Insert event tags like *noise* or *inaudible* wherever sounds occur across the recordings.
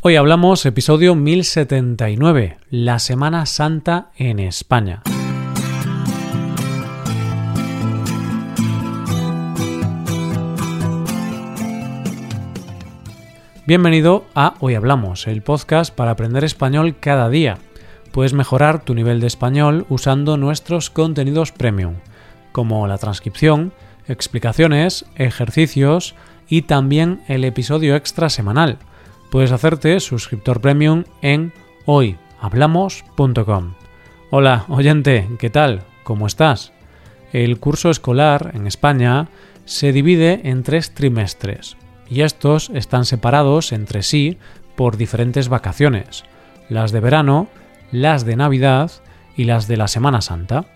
Hoy hablamos episodio 1079, la Semana Santa en España. Bienvenido a Hoy Hablamos, el podcast para aprender español cada día. Puedes mejorar tu nivel de español usando nuestros contenidos premium, como la transcripción, explicaciones, ejercicios y también el episodio extra semanal puedes hacerte suscriptor premium en hoyhablamos.com. Hola, oyente, ¿qué tal? ¿Cómo estás? El curso escolar en España se divide en tres trimestres y estos están separados entre sí por diferentes vacaciones, las de verano, las de Navidad y las de la Semana Santa.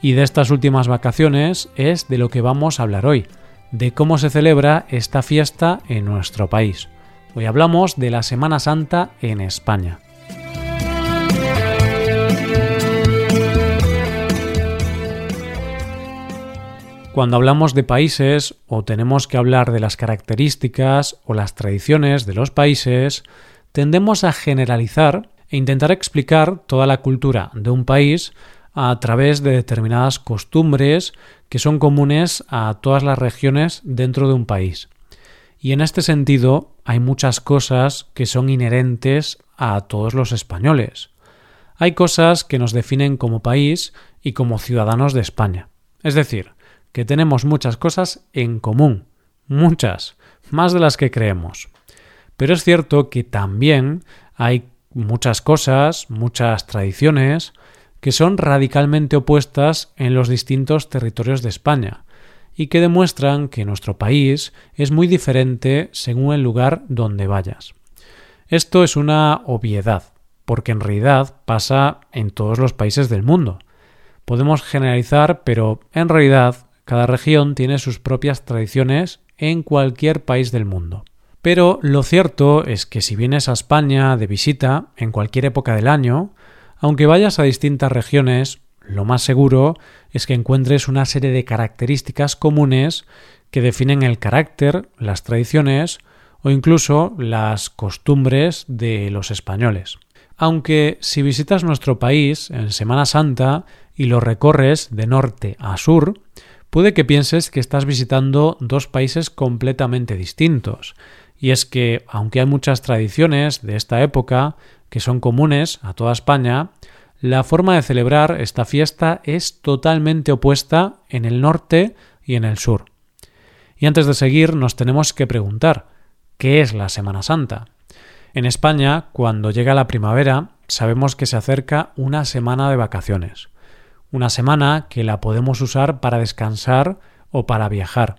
Y de estas últimas vacaciones es de lo que vamos a hablar hoy, de cómo se celebra esta fiesta en nuestro país. Hoy hablamos de la Semana Santa en España. Cuando hablamos de países o tenemos que hablar de las características o las tradiciones de los países, tendemos a generalizar e intentar explicar toda la cultura de un país a través de determinadas costumbres que son comunes a todas las regiones dentro de un país. Y en este sentido hay muchas cosas que son inherentes a todos los españoles. Hay cosas que nos definen como país y como ciudadanos de España. Es decir, que tenemos muchas cosas en común. Muchas, más de las que creemos. Pero es cierto que también hay muchas cosas, muchas tradiciones, que son radicalmente opuestas en los distintos territorios de España, y que demuestran que nuestro país es muy diferente según el lugar donde vayas. Esto es una obviedad, porque en realidad pasa en todos los países del mundo. Podemos generalizar, pero en realidad cada región tiene sus propias tradiciones en cualquier país del mundo. Pero lo cierto es que si vienes a España de visita en cualquier época del año, aunque vayas a distintas regiones, lo más seguro es que encuentres una serie de características comunes que definen el carácter, las tradiciones o incluso las costumbres de los españoles. Aunque si visitas nuestro país en Semana Santa y lo recorres de norte a sur, puede que pienses que estás visitando dos países completamente distintos. Y es que, aunque hay muchas tradiciones de esta época que son comunes a toda España, la forma de celebrar esta fiesta es totalmente opuesta en el norte y en el sur. Y antes de seguir nos tenemos que preguntar, ¿qué es la Semana Santa? En España, cuando llega la primavera, sabemos que se acerca una semana de vacaciones. Una semana que la podemos usar para descansar o para viajar,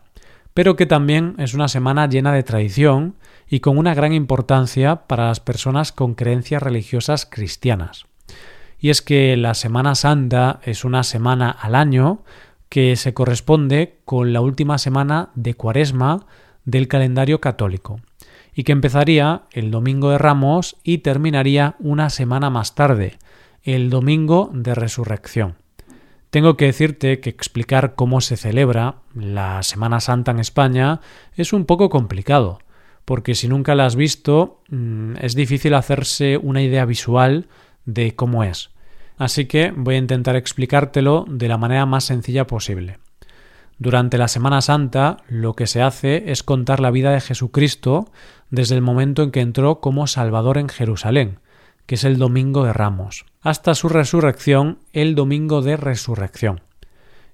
pero que también es una semana llena de tradición y con una gran importancia para las personas con creencias religiosas cristianas y es que la Semana Santa es una semana al año que se corresponde con la última semana de Cuaresma del calendario católico y que empezaría el domingo de Ramos y terminaría una semana más tarde, el domingo de Resurrección. Tengo que decirte que explicar cómo se celebra la Semana Santa en España es un poco complicado, porque si nunca la has visto mm, es difícil hacerse una idea visual de cómo es así que voy a intentar explicártelo de la manera más sencilla posible. Durante la Semana Santa lo que se hace es contar la vida de Jesucristo desde el momento en que entró como Salvador en Jerusalén, que es el Domingo de Ramos, hasta su resurrección el Domingo de Resurrección.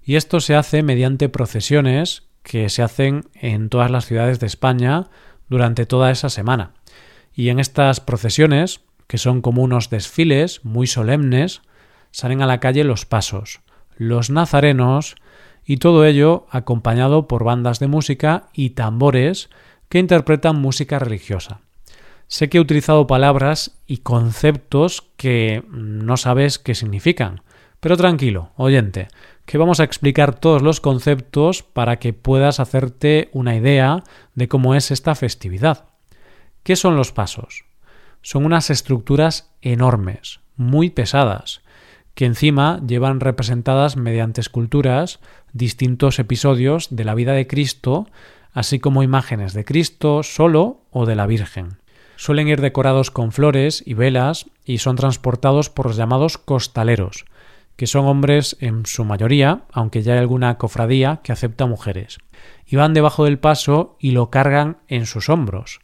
Y esto se hace mediante procesiones que se hacen en todas las ciudades de España durante toda esa semana. Y en estas procesiones, que son como unos desfiles muy solemnes, salen a la calle los pasos, los nazarenos y todo ello acompañado por bandas de música y tambores que interpretan música religiosa. Sé que he utilizado palabras y conceptos que no sabes qué significan, pero tranquilo, oyente, que vamos a explicar todos los conceptos para que puedas hacerte una idea de cómo es esta festividad. ¿Qué son los pasos? Son unas estructuras enormes, muy pesadas, que encima llevan representadas mediante esculturas distintos episodios de la vida de Cristo, así como imágenes de Cristo solo o de la Virgen. Suelen ir decorados con flores y velas y son transportados por los llamados costaleros, que son hombres en su mayoría, aunque ya hay alguna cofradía que acepta mujeres. Y van debajo del paso y lo cargan en sus hombros.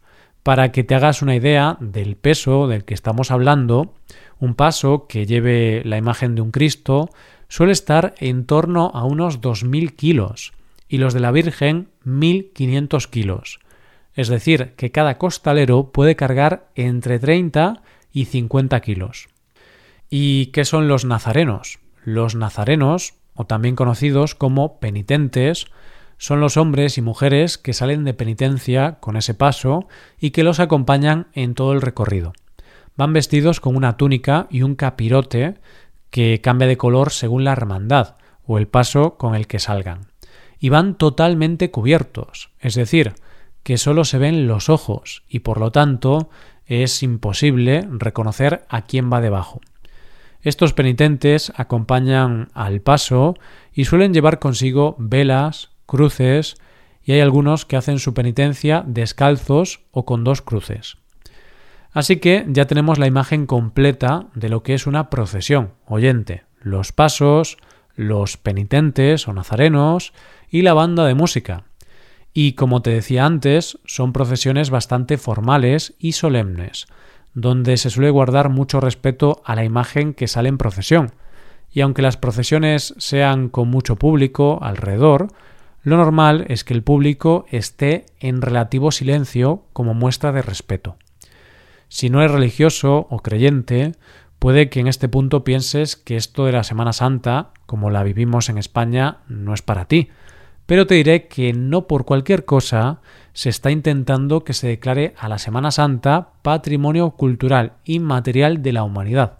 Para que te hagas una idea del peso del que estamos hablando, un paso que lleve la imagen de un Cristo suele estar en torno a unos 2.000 kilos y los de la Virgen 1.500 kilos. Es decir, que cada costalero puede cargar entre 30 y 50 kilos. ¿Y qué son los nazarenos? Los nazarenos, o también conocidos como penitentes, son los hombres y mujeres que salen de penitencia con ese paso y que los acompañan en todo el recorrido. Van vestidos con una túnica y un capirote que cambia de color según la hermandad o el paso con el que salgan. Y van totalmente cubiertos, es decir, que solo se ven los ojos y por lo tanto es imposible reconocer a quién va debajo. Estos penitentes acompañan al paso y suelen llevar consigo velas, cruces, y hay algunos que hacen su penitencia descalzos o con dos cruces. Así que ya tenemos la imagen completa de lo que es una procesión, oyente, los pasos, los penitentes o nazarenos y la banda de música. Y como te decía antes, son procesiones bastante formales y solemnes, donde se suele guardar mucho respeto a la imagen que sale en procesión. Y aunque las procesiones sean con mucho público alrededor, lo normal es que el público esté en relativo silencio como muestra de respeto. Si no eres religioso o creyente, puede que en este punto pienses que esto de la Semana Santa, como la vivimos en España, no es para ti, pero te diré que no por cualquier cosa se está intentando que se declare a la Semana Santa patrimonio cultural inmaterial de la humanidad.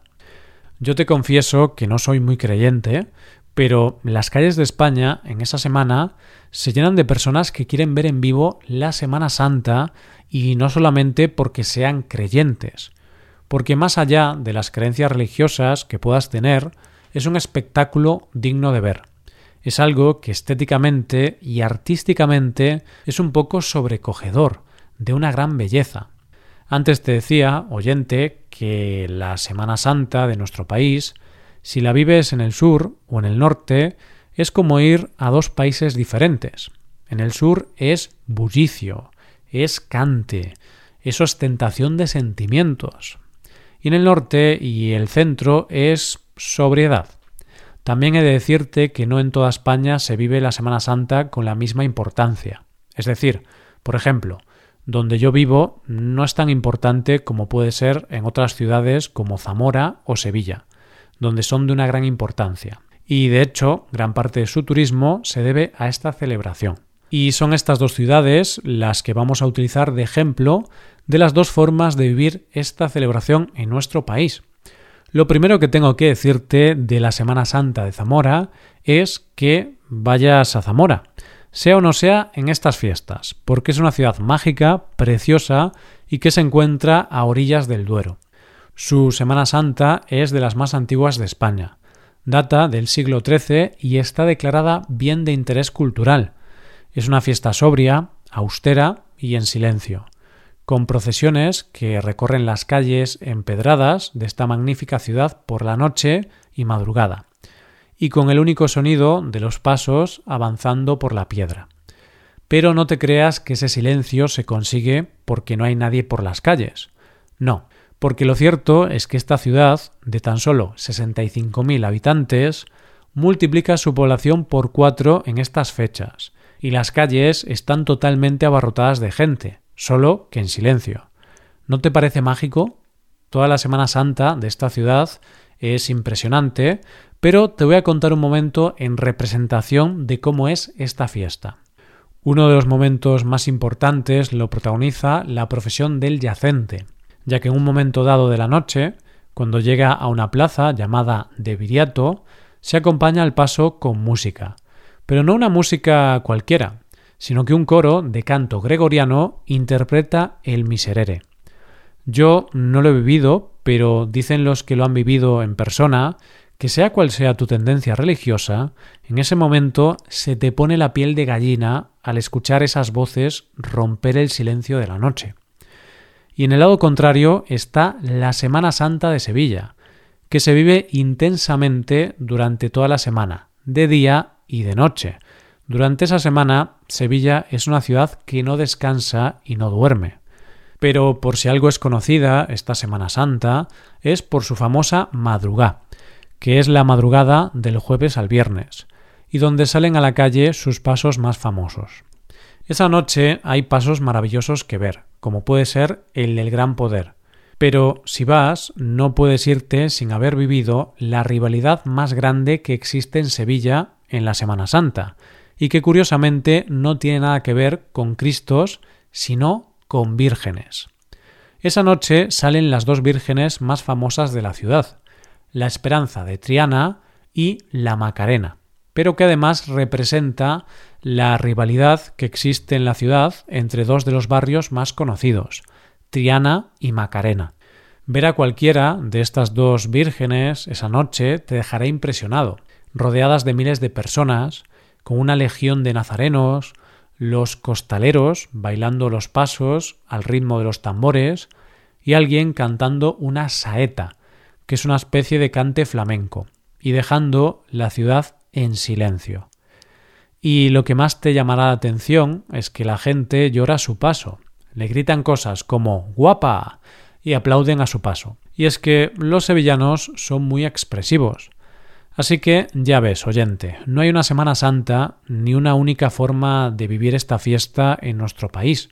Yo te confieso que no soy muy creyente, pero las calles de España en esa semana se llenan de personas que quieren ver en vivo la Semana Santa y no solamente porque sean creyentes, porque más allá de las creencias religiosas que puedas tener, es un espectáculo digno de ver es algo que estéticamente y artísticamente es un poco sobrecogedor, de una gran belleza. Antes te decía, oyente, que la Semana Santa de nuestro país, si la vives en el sur o en el norte, es como ir a dos países diferentes. En el sur es bullicio, es cante, es ostentación de sentimientos. Y en el norte y el centro es sobriedad. También he de decirte que no en toda España se vive la Semana Santa con la misma importancia. Es decir, por ejemplo, donde yo vivo no es tan importante como puede ser en otras ciudades como Zamora o Sevilla, donde son de una gran importancia. Y de hecho, gran parte de su turismo se debe a esta celebración. Y son estas dos ciudades las que vamos a utilizar de ejemplo de las dos formas de vivir esta celebración en nuestro país. Lo primero que tengo que decirte de la Semana Santa de Zamora es que vayas a Zamora, sea o no sea en estas fiestas, porque es una ciudad mágica, preciosa y que se encuentra a orillas del Duero. Su Semana Santa es de las más antiguas de España. Data del siglo XIII y está declarada bien de interés cultural. Es una fiesta sobria, austera y en silencio con procesiones que recorren las calles empedradas de esta magnífica ciudad por la noche y madrugada, y con el único sonido de los pasos avanzando por la piedra. Pero no te creas que ese silencio se consigue porque no hay nadie por las calles. No, porque lo cierto es que esta ciudad, de tan solo 65.000 habitantes, multiplica su población por cuatro en estas fechas, y las calles están totalmente abarrotadas de gente, solo que en silencio. ¿No te parece mágico? Toda la Semana Santa de esta ciudad es impresionante, pero te voy a contar un momento en representación de cómo es esta fiesta. Uno de los momentos más importantes lo protagoniza la profesión del yacente, ya que en un momento dado de la noche, cuando llega a una plaza llamada de Viriato, se acompaña al paso con música, pero no una música cualquiera, sino que un coro de canto gregoriano interpreta el miserere. Yo no lo he vivido, pero dicen los que lo han vivido en persona que sea cual sea tu tendencia religiosa, en ese momento se te pone la piel de gallina al escuchar esas voces romper el silencio de la noche. Y en el lado contrario está la Semana Santa de Sevilla, que se vive intensamente durante toda la semana, de día y de noche. Durante esa semana, Sevilla es una ciudad que no descansa y no duerme. Pero por si algo es conocida esta Semana Santa, es por su famosa madrugá, que es la madrugada del jueves al viernes, y donde salen a la calle sus pasos más famosos. Esa noche hay pasos maravillosos que ver, como puede ser el del Gran Poder. Pero si vas, no puedes irte sin haber vivido la rivalidad más grande que existe en Sevilla en la Semana Santa, y que curiosamente no tiene nada que ver con Cristos, sino con vírgenes. Esa noche salen las dos vírgenes más famosas de la ciudad, la Esperanza de Triana y la Macarena pero que además representa la rivalidad que existe en la ciudad entre dos de los barrios más conocidos, Triana y Macarena. Ver a cualquiera de estas dos vírgenes esa noche te dejará impresionado, rodeadas de miles de personas, con una legión de nazarenos, los costaleros bailando los pasos al ritmo de los tambores y alguien cantando una saeta, que es una especie de cante flamenco, y dejando la ciudad en silencio. Y lo que más te llamará la atención es que la gente llora a su paso, le gritan cosas como guapa y aplauden a su paso. Y es que los sevillanos son muy expresivos. Así que ya ves, oyente, no hay una Semana Santa ni una única forma de vivir esta fiesta en nuestro país.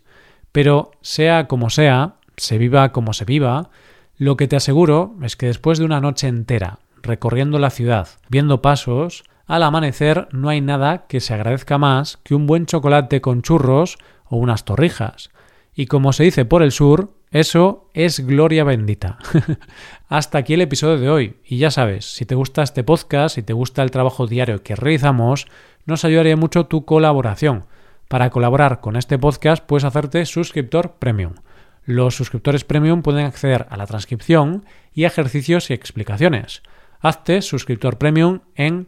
Pero sea como sea, se viva como se viva, lo que te aseguro es que después de una noche entera recorriendo la ciudad, viendo pasos, al amanecer no hay nada que se agradezca más que un buen chocolate con churros o unas torrijas. Y como se dice por el sur, eso es gloria bendita. *laughs* Hasta aquí el episodio de hoy. Y ya sabes, si te gusta este podcast, si te gusta el trabajo diario que realizamos, nos ayudaría mucho tu colaboración. Para colaborar con este podcast puedes hacerte suscriptor premium. Los suscriptores premium pueden acceder a la transcripción y ejercicios y explicaciones. Hazte suscriptor premium en